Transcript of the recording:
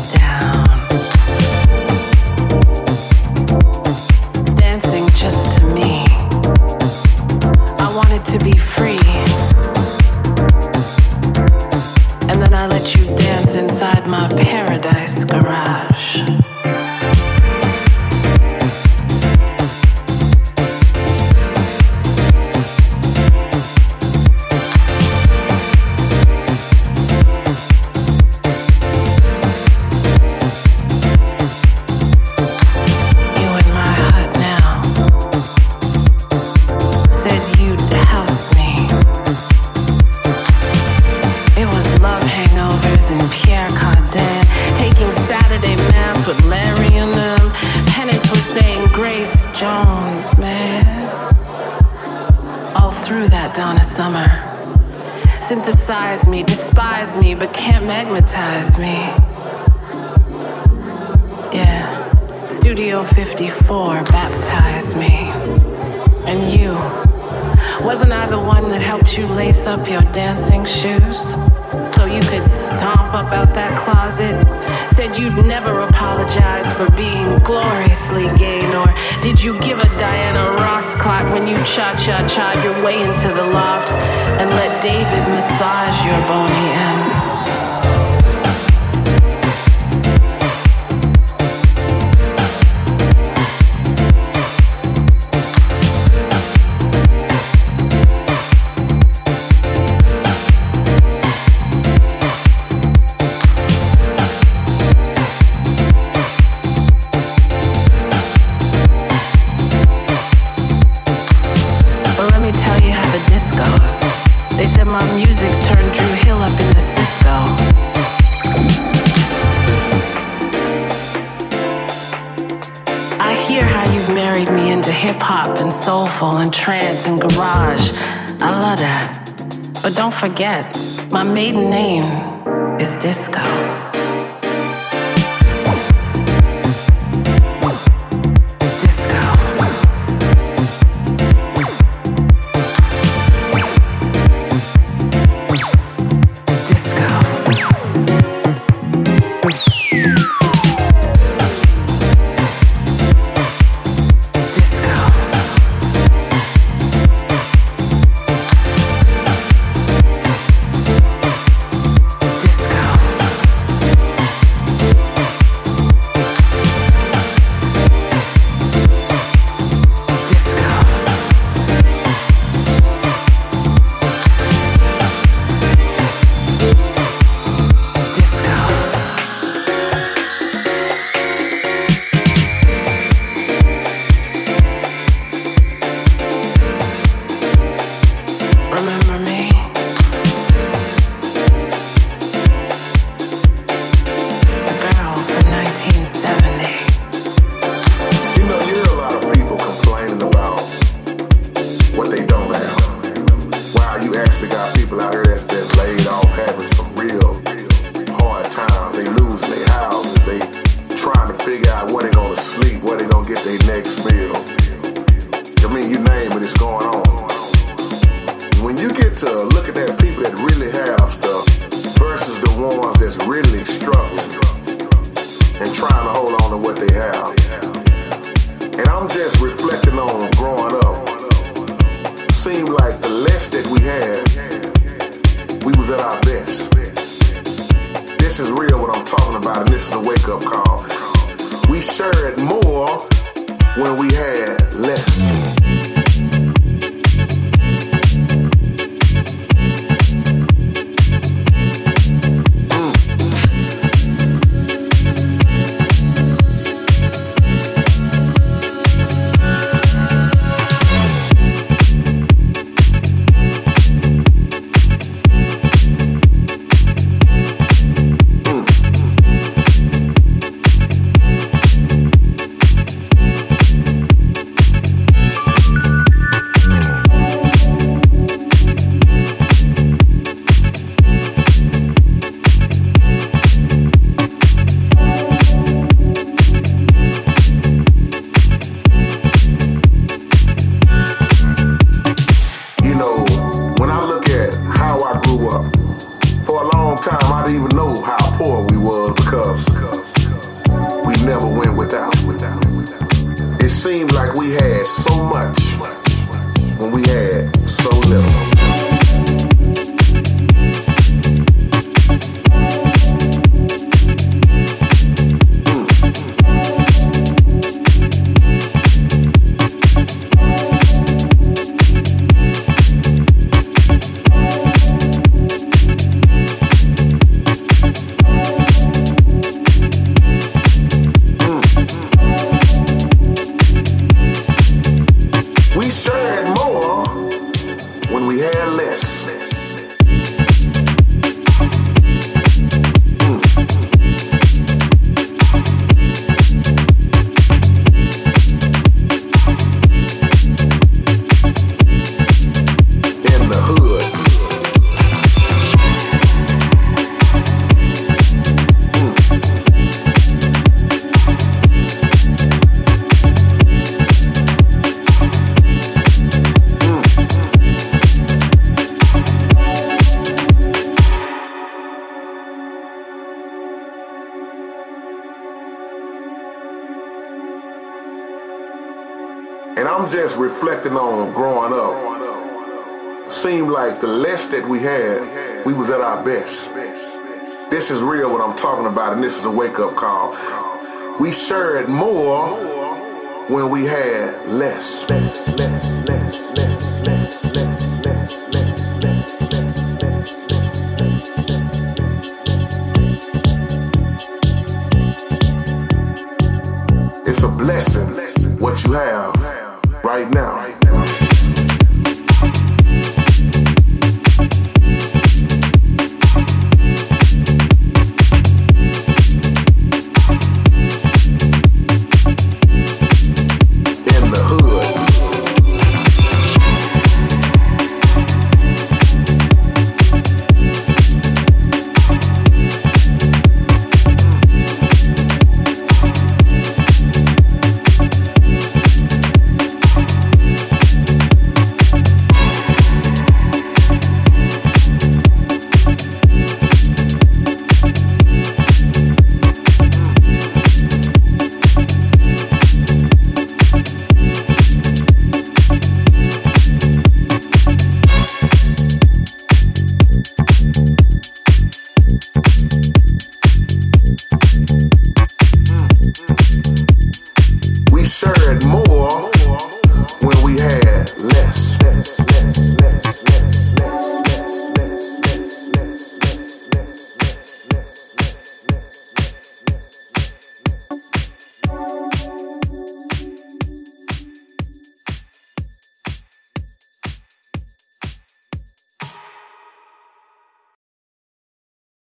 down. dancing shoes so you could stomp up out that closet. Said you'd never apologize for being gloriously gay, nor did you give a Diana Ross clock when you cha cha cha your way into the loft and let David massage your bony end. soulful and trance and garage. I love that. But don't forget, my maiden name is Disco. figure out where they gonna sleep, where they gonna get their next meal. I mean, you name it, it's going on. When you get to look at that people that really have stuff versus the ones that's really struggling and trying to hold on to what they have. And I'm just reflecting on growing up. Seemed like the less that we had, we was at our best. This is real what I'm talking about, and this is a wake-up call we shared more when we had less. Reflecting on growing up, seemed like the less that we had, we was at our best. This is real what I'm talking about, and this is a wake-up call. We shared more when we had less, It's a blessing what you have right now.